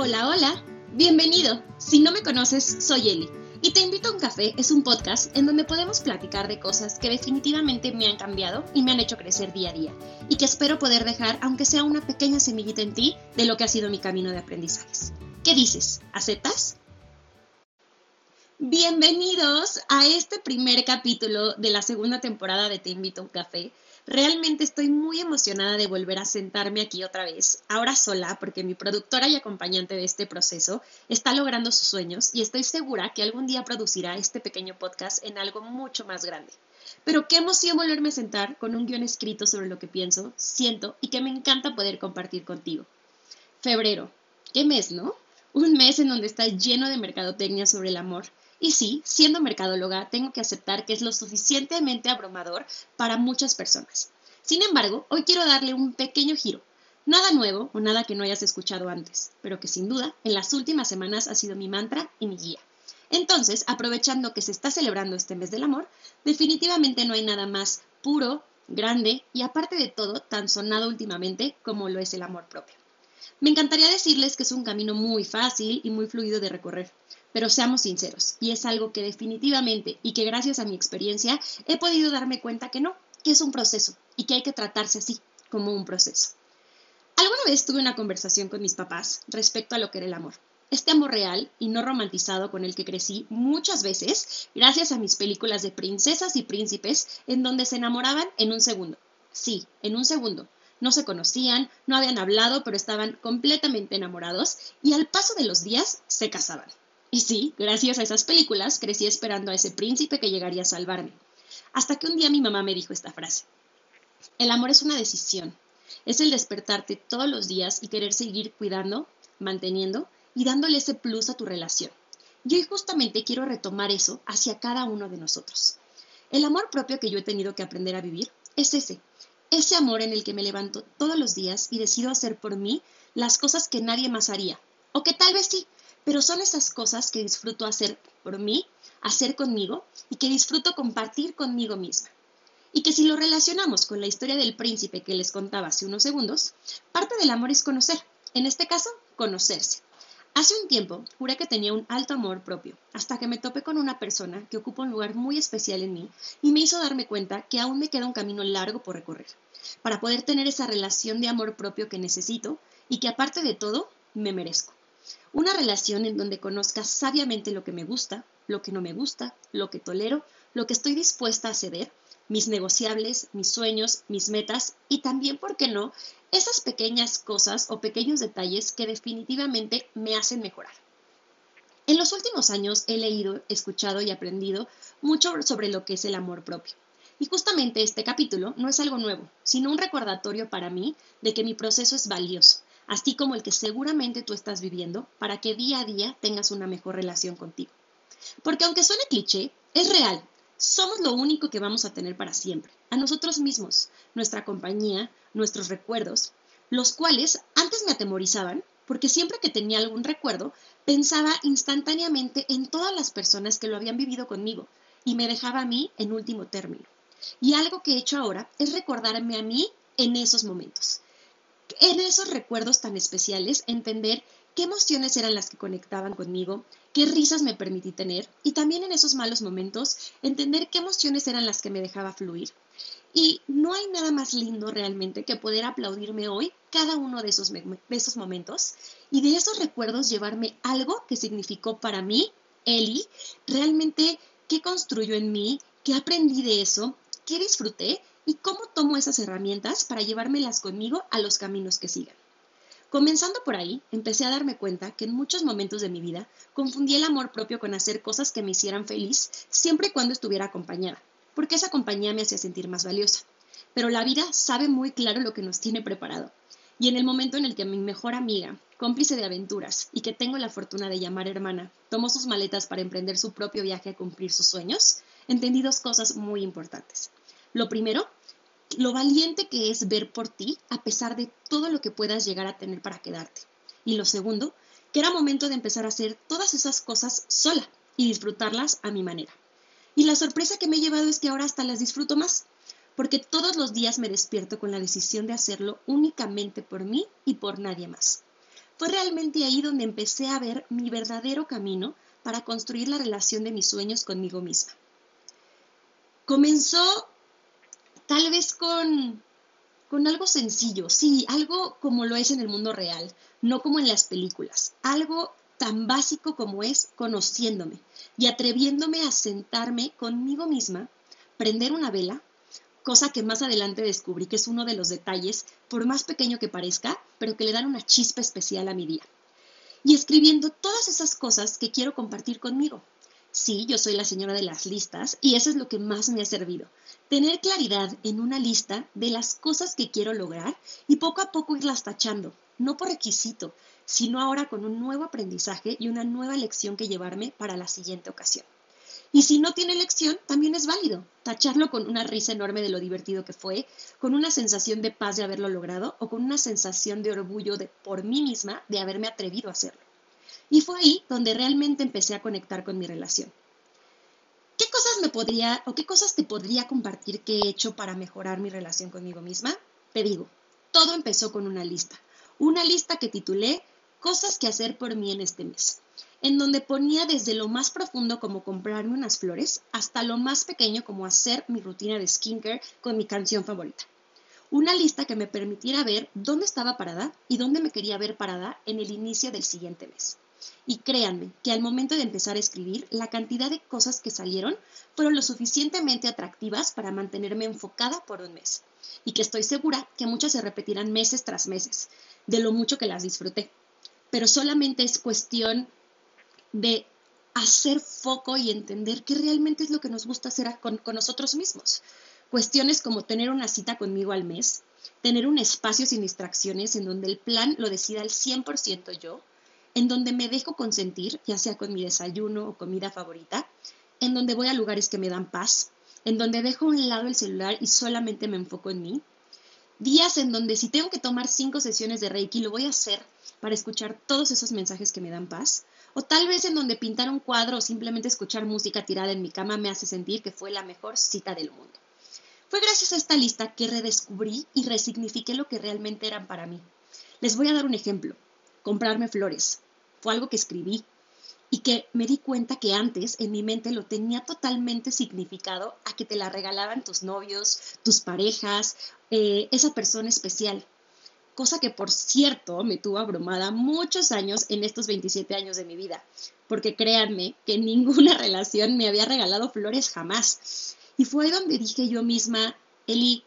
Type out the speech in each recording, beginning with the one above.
Hola, hola, bienvenido. Si no me conoces, soy Eli. Y Te invito a un café es un podcast en donde podemos platicar de cosas que definitivamente me han cambiado y me han hecho crecer día a día. Y que espero poder dejar, aunque sea una pequeña semillita en ti, de lo que ha sido mi camino de aprendizajes. ¿Qué dices? ¿Aceptas? Bienvenidos a este primer capítulo de la segunda temporada de Te invito a un café. Realmente estoy muy emocionada de volver a sentarme aquí otra vez, ahora sola, porque mi productora y acompañante de este proceso está logrando sus sueños y estoy segura que algún día producirá este pequeño podcast en algo mucho más grande. Pero qué emoción volverme a sentar con un guion escrito sobre lo que pienso, siento y que me encanta poder compartir contigo. Febrero. ¿Qué mes, no? Un mes en donde está lleno de mercadotecnia sobre el amor, y sí, siendo mercadóloga, tengo que aceptar que es lo suficientemente abrumador para muchas personas. Sin embargo, hoy quiero darle un pequeño giro. Nada nuevo o nada que no hayas escuchado antes, pero que sin duda en las últimas semanas ha sido mi mantra y mi guía. Entonces, aprovechando que se está celebrando este mes del amor, definitivamente no hay nada más puro, grande y aparte de todo tan sonado últimamente como lo es el amor propio. Me encantaría decirles que es un camino muy fácil y muy fluido de recorrer, pero seamos sinceros, y es algo que definitivamente y que gracias a mi experiencia he podido darme cuenta que no, que es un proceso y que hay que tratarse así, como un proceso. Alguna vez tuve una conversación con mis papás respecto a lo que era el amor. Este amor real y no romantizado con el que crecí muchas veces gracias a mis películas de princesas y príncipes en donde se enamoraban en un segundo. Sí, en un segundo. No se conocían, no habían hablado, pero estaban completamente enamorados y al paso de los días se casaban. Y sí, gracias a esas películas crecí esperando a ese príncipe que llegaría a salvarme. Hasta que un día mi mamá me dijo esta frase. El amor es una decisión. Es el despertarte todos los días y querer seguir cuidando, manteniendo y dándole ese plus a tu relación. Y hoy justamente quiero retomar eso hacia cada uno de nosotros. El amor propio que yo he tenido que aprender a vivir es ese. Ese amor en el que me levanto todos los días y decido hacer por mí las cosas que nadie más haría. O que tal vez sí, pero son esas cosas que disfruto hacer por mí, hacer conmigo y que disfruto compartir conmigo misma. Y que si lo relacionamos con la historia del príncipe que les contaba hace unos segundos, parte del amor es conocer, en este caso, conocerse. Hace un tiempo juré que tenía un alto amor propio, hasta que me topé con una persona que ocupa un lugar muy especial en mí y me hizo darme cuenta que aún me queda un camino largo por recorrer, para poder tener esa relación de amor propio que necesito y que aparte de todo, me merezco. Una relación en donde conozca sabiamente lo que me gusta, lo que no me gusta, lo que tolero, lo que estoy dispuesta a ceder, mis negociables, mis sueños, mis metas y también, ¿por qué no?, esas pequeñas cosas o pequeños detalles que definitivamente me hacen mejorar. En los últimos años he leído, escuchado y aprendido mucho sobre lo que es el amor propio. Y justamente este capítulo no es algo nuevo, sino un recordatorio para mí de que mi proceso es valioso, así como el que seguramente tú estás viviendo, para que día a día tengas una mejor relación contigo. Porque aunque suene cliché, es real. Somos lo único que vamos a tener para siempre, a nosotros mismos, nuestra compañía, nuestros recuerdos, los cuales antes me atemorizaban, porque siempre que tenía algún recuerdo, pensaba instantáneamente en todas las personas que lo habían vivido conmigo y me dejaba a mí en último término. Y algo que he hecho ahora es recordarme a mí en esos momentos en esos recuerdos tan especiales entender qué emociones eran las que conectaban conmigo, qué risas me permití tener y también en esos malos momentos entender qué emociones eran las que me dejaba fluir. Y no hay nada más lindo realmente que poder aplaudirme hoy cada uno de esos, de esos momentos y de esos recuerdos llevarme algo que significó para mí, Eli, realmente qué construyó en mí, qué aprendí de eso, qué disfruté y cómo tomo esas herramientas para llevármelas conmigo a los caminos que sigan. Comenzando por ahí, empecé a darme cuenta que en muchos momentos de mi vida confundí el amor propio con hacer cosas que me hicieran feliz siempre y cuando estuviera acompañada, porque esa compañía me hacía sentir más valiosa. Pero la vida sabe muy claro lo que nos tiene preparado. Y en el momento en el que mi mejor amiga, cómplice de aventuras y que tengo la fortuna de llamar hermana, tomó sus maletas para emprender su propio viaje a cumplir sus sueños, entendí dos cosas muy importantes. Lo primero lo valiente que es ver por ti a pesar de todo lo que puedas llegar a tener para quedarte. Y lo segundo, que era momento de empezar a hacer todas esas cosas sola y disfrutarlas a mi manera. Y la sorpresa que me he llevado es que ahora hasta las disfruto más, porque todos los días me despierto con la decisión de hacerlo únicamente por mí y por nadie más. fue realmente ahí donde empecé a ver mi verdadero camino para construir la relación de mis sueños conmigo misma. Comenzó tal vez con, con algo sencillo, sí, algo como lo es en el mundo real, no como en las películas, algo tan básico como es conociéndome y atreviéndome a sentarme conmigo misma, prender una vela, cosa que más adelante descubrí que es uno de los detalles, por más pequeño que parezca, pero que le dan una chispa especial a mi día. Y escribiendo todas esas cosas que quiero compartir conmigo. Sí, yo soy la señora de las listas y eso es lo que más me ha servido. Tener claridad en una lista de las cosas que quiero lograr y poco a poco irlas tachando, no por requisito, sino ahora con un nuevo aprendizaje y una nueva lección que llevarme para la siguiente ocasión. Y si no tiene lección, también es válido. Tacharlo con una risa enorme de lo divertido que fue, con una sensación de paz de haberlo logrado o con una sensación de orgullo de, por mí misma de haberme atrevido a hacerlo. Y fue ahí donde realmente empecé a conectar con mi relación. ¿Qué cosas me podría o qué cosas te podría compartir que he hecho para mejorar mi relación conmigo misma? Te digo, todo empezó con una lista. Una lista que titulé Cosas que hacer por mí en este mes, en donde ponía desde lo más profundo como comprarme unas flores hasta lo más pequeño como hacer mi rutina de skincare con mi canción favorita. Una lista que me permitiera ver dónde estaba parada y dónde me quería ver parada en el inicio del siguiente mes. Y créanme que al momento de empezar a escribir, la cantidad de cosas que salieron fueron lo suficientemente atractivas para mantenerme enfocada por un mes. Y que estoy segura que muchas se repetirán meses tras meses, de lo mucho que las disfruté pero solamente es cuestión de hacer foco y entender qué realmente es lo que nos gusta hacer con, nosotros mismos. Cuestiones como tener una cita conmigo al mes, tener un espacio sin distracciones en donde el plan lo decida al 100% yo, en donde me dejo consentir, ya sea con mi desayuno o comida favorita, en donde voy a lugares que me dan paz, en donde dejo a un lado el celular y solamente me enfoco en mí. Días en donde si tengo que tomar cinco sesiones de Reiki, lo voy a hacer para escuchar todos esos mensajes que me dan paz. O tal vez en donde pintar un cuadro o simplemente escuchar música tirada en mi cama me hace sentir que fue la mejor cita del mundo. Fue gracias a esta lista que redescubrí y resignifiqué lo que realmente eran para mí. Les voy a dar un ejemplo. Comprarme flores. Fue algo que escribí y que me di cuenta que antes en mi mente lo tenía totalmente significado a que te la regalaban tus novios, tus parejas, eh, esa persona especial cosa que por cierto me tuvo abrumada muchos años en estos 27 años de mi vida, porque créanme que ninguna relación me había regalado flores jamás. Y fue ahí donde dije yo misma, Eli,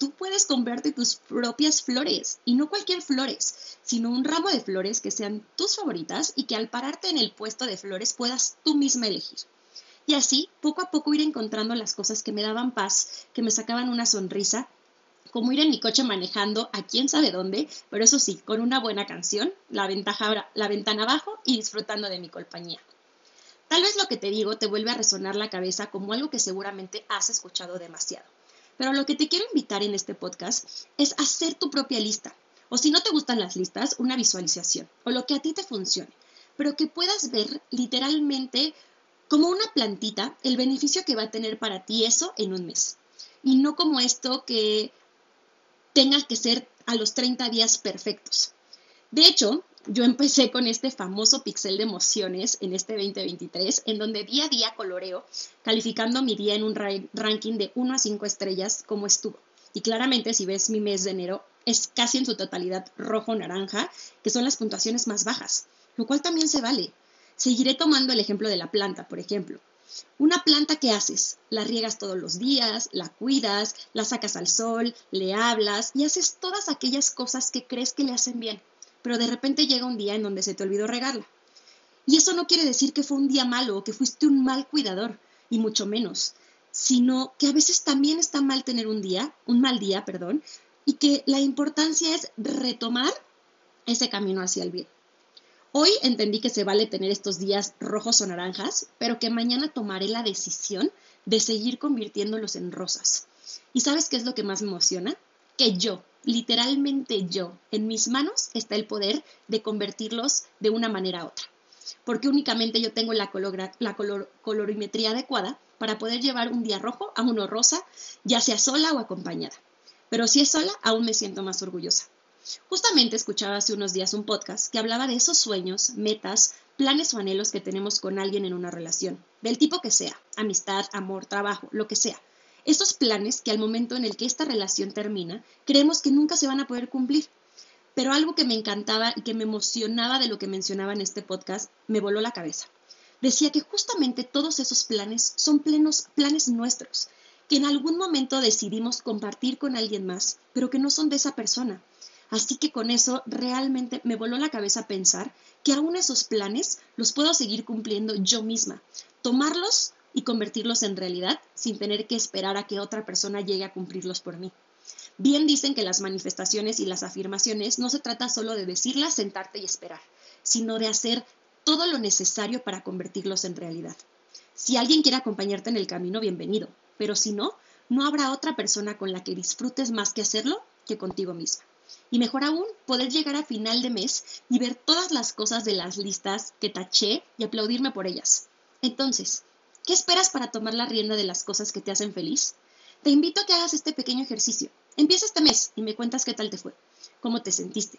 tú puedes comprarte tus propias flores, y no cualquier flores, sino un ramo de flores que sean tus favoritas y que al pararte en el puesto de flores puedas tú misma elegir. Y así, poco a poco ir encontrando las cosas que me daban paz, que me sacaban una sonrisa como ir en mi coche manejando a quién sabe dónde, pero eso sí, con una buena canción, la, ventana abajo y disfrutando de mi compañía. Tal vez lo que te digo te vuelve a resonar la cabeza como algo que seguramente has escuchado demasiado. Pero lo que te quiero invitar en este podcast es hacer tu propia lista. O si no te gustan las listas, una visualización. O lo que a ti te funcione. Pero que puedas ver literalmente como una plantita el beneficio que va a tener para ti eso en un mes. Y no como esto que tenga que ser a los 30 días perfectos. De hecho, yo empecé con este famoso pixel de emociones en este 2023, en donde día a día coloreo, calificando mi día en un ranking de 1 a 5 estrellas como estuvo. Y claramente, si ves mi mes de enero, es casi en su totalidad rojo-naranja, que son las puntuaciones más bajas, lo cual también se vale. Seguiré tomando el ejemplo de la planta, por ejemplo. Una planta que haces, la riegas todos los días, la cuidas, la sacas al sol, le hablas y haces todas aquellas cosas que crees que le hacen bien, pero de repente llega un día en donde se te olvidó regarla. Y eso no quiere decir que fue un día malo o que fuiste un mal cuidador, y mucho menos, sino que a veces también está mal tener un día, un mal día, perdón, y que la importancia es retomar ese camino hacia el bien. Hoy entendí que se vale tener estos días rojos o naranjas, pero que mañana tomaré la decisión de seguir convirtiéndolos en rosas. ¿Y sabes qué es lo que más me emociona? Que yo, literalmente yo, en mis manos está el poder de convertirlos de una manera a otra. Porque únicamente yo tengo la, colorimetría adecuada para poder llevar un día rojo a uno rosa, ya sea sola o acompañada. Pero si es sola, aún me siento más orgullosa Justamente escuchaba hace unos días un podcast que hablaba de esos sueños, metas, planes o anhelos que tenemos con alguien en una relación, del tipo que sea, amistad, amor, trabajo, lo que sea. Esos planes que al momento en el que esta relación termina, creemos que nunca se van a poder cumplir. Pero algo que me encantaba y que me emocionaba de lo que mencionaba en este podcast, me voló la cabeza. Decía que justamente todos esos planes son plenos planes nuestros, que en algún momento decidimos compartir con alguien más, pero que no son de esa persona. Así que con eso realmente me voló la cabeza pensar que aún esos planes los puedo seguir cumpliendo yo misma, tomarlos y convertirlos en realidad sin tener que esperar a que otra persona llegue a cumplirlos por mí. Bien dicen que las manifestaciones y las afirmaciones no se trata solo de decirlas, sentarte y esperar, sino de hacer todo lo necesario para convertirlos en realidad. Si alguien quiere acompañarte en el camino, bienvenido, pero si no, no habrá otra persona con la que disfrutes más que hacerlo que contigo misma. Y mejor aún, poder llegar a final de mes y ver todas las cosas de las listas que taché y aplaudirme por ellas. Entonces, ¿qué esperas para tomar la rienda de las cosas que te hacen feliz? Te invito a que hagas este pequeño ejercicio. Empieza este mes y me cuentas qué tal te fue, cómo te sentiste.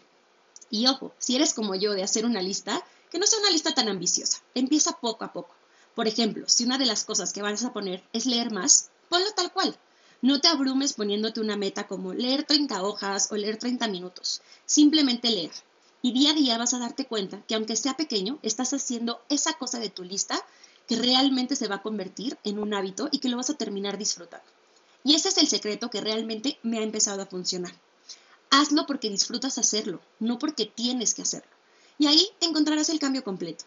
Y ojo, si eres como yo de hacer una lista, que no sea una lista tan ambiciosa. Empieza poco a poco. Por ejemplo, si una de las cosas que vas a poner es leer más, ponlo tal cual. No te abrumes poniéndote una meta como leer 30 hojas o leer 30 minutos. Simplemente leer. Y día a día vas a darte cuenta que aunque sea pequeño, estás haciendo esa cosa de tu lista que realmente se va a convertir en un hábito y que lo vas a terminar disfrutando. Y ese es el secreto que realmente me ha empezado a funcionar. Hazlo porque disfrutas hacerlo, no porque tienes que hacerlo. Y ahí encontrarás el cambio completo.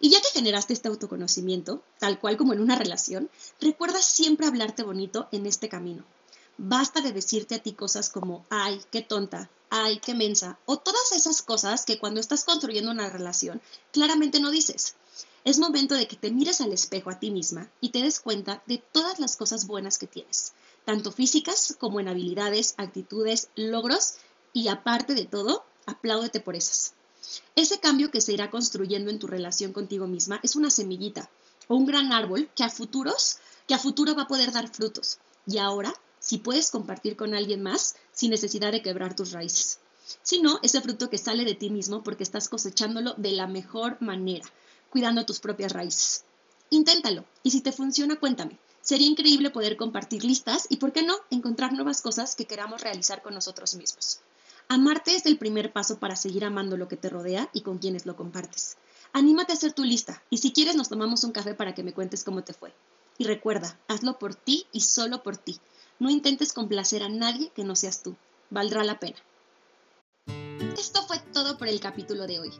Y ya que generaste este autoconocimiento, tal cual como en una relación, recuerda siempre hablarte bonito en este camino. Basta de decirte a ti cosas como, ay, qué tonta, ay, qué mensa, o todas esas cosas que cuando estás construyendo una relación claramente no dices. Es momento de que te mires al espejo a ti misma y te des cuenta de todas las cosas buenas que tienes, tanto físicas como en habilidades, actitudes, logros y aparte de todo, apláudete por esas. Ese cambio que se irá construyendo en tu relación contigo misma es una semillita o un gran árbol que a futuros, que a futuro va a poder dar frutos. Y ahora, si puedes compartir con alguien más sin necesidad de quebrar tus raíces. Si no, ese fruto que sale de ti mismo porque estás cosechándolo de la mejor manera, cuidando tus propias raíces. Inténtalo y si te funciona, cuéntame. Sería increíble poder compartir listas y, ¿por qué no?, encontrar nuevas cosas que queramos realizar con nosotros mismos. Amarte es el primer paso para seguir amando lo que te rodea y con quienes lo compartes. Anímate a hacer tu lista y si quieres nos tomamos un café para que me cuentes cómo te fue. Y recuerda, hazlo por ti y solo por ti. No intentes complacer a nadie que no seas tú. Valdrá la pena. Esto fue todo por el capítulo de hoy.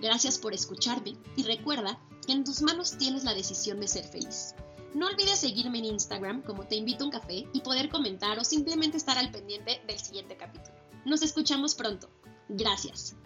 Gracias por escucharme y recuerda que en tus manos tienes la decisión de ser feliz. No olvides seguirme en Instagram como te invito a un café y poder comentar o simplemente estar al pendiente del siguiente capítulo. Nos escuchamos pronto. Gracias.